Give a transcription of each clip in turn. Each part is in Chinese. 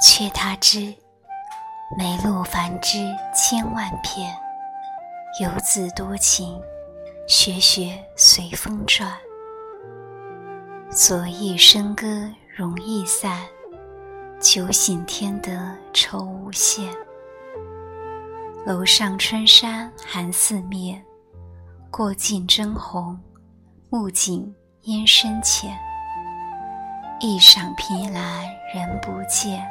却他知梅露繁枝千万片，游子多情，学雪随风转。昨夜笙歌容易散，酒醒天得愁无限。楼上春山寒四面，过尽征鸿，暮景烟深浅。一晌凭栏人不见，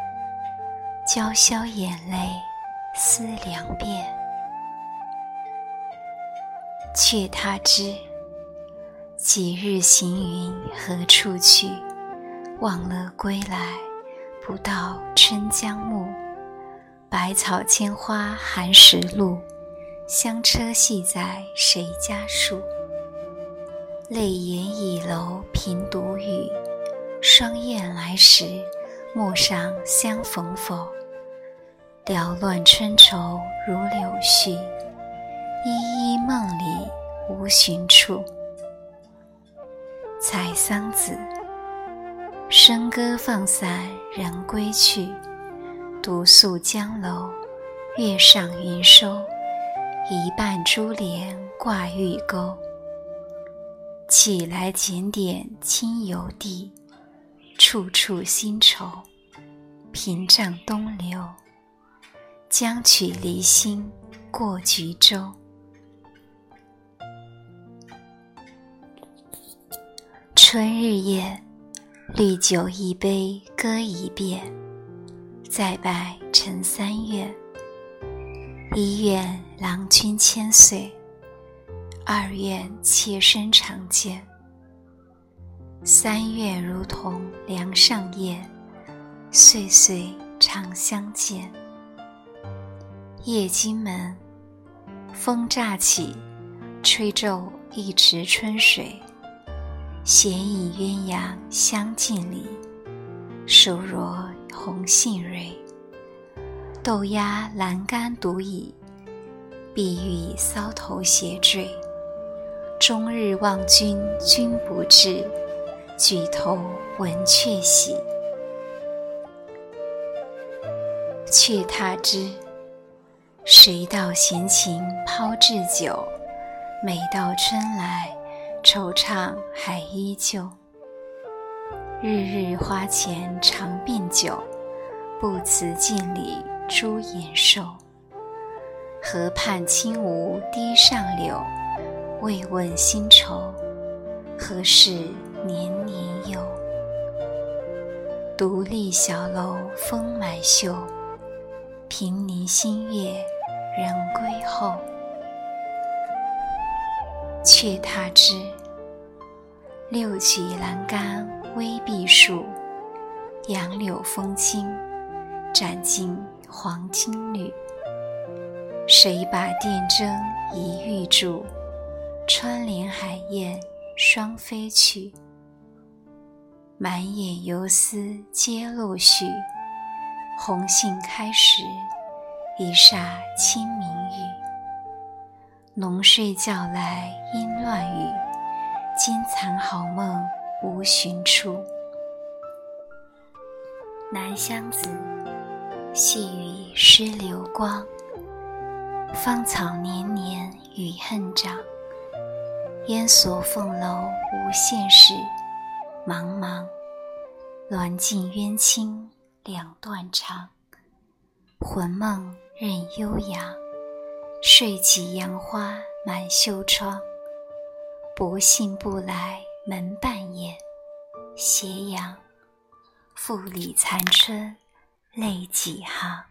娇消眼泪思量遍。却他知，几日行云何处去？忘了归来，不到春江暮。百草千花寒食路，香车系在谁家树？泪眼倚楼凭独语，双燕来时，陌上相逢否？缭乱春愁如柳絮，依依梦里无寻处。采桑子，笙歌放散人归去。独宿江楼，月上云收，一半珠帘挂玉钩。起来检点清油地，处处新愁，屏障东流。将取离心过橘洲。春日宴，绿酒一杯歌一遍。再拜陈三愿，一愿郎君千岁，二愿妾身常见，三愿如同梁上燕，岁岁常相见。夜惊门，风乍起，吹皱一池春水，闲倚鸳鸯相近里，手若。红杏蕊，豆压栏杆独倚，碧玉搔头斜坠。终日望君君不至，举头闻鹊喜。却踏之，谁道闲情抛掷酒？每到春来，惆怅还依旧。日日花前长鬓酒，不辞镜里朱颜瘦。河畔轻梧堤上柳，未问新愁，何事年年有？独立小楼风满袖，平林新月人归后。却他知，六曲栏杆。微碧树，杨柳风轻，展尽黄金缕。谁把电灯一玉柱？穿林海燕双飞去。满眼游丝皆露絮，红杏开时，一霎清明雨。浓睡觉来应乱语，今残好梦。无寻处，南乡子，细雨湿流光。芳草年年与恨长，烟锁凤楼无限事。茫茫，鸾镜鸳清两断肠。魂梦任悠扬，睡起杨花满袖窗。不信不来。门半掩，斜阳，复里残春泪几行。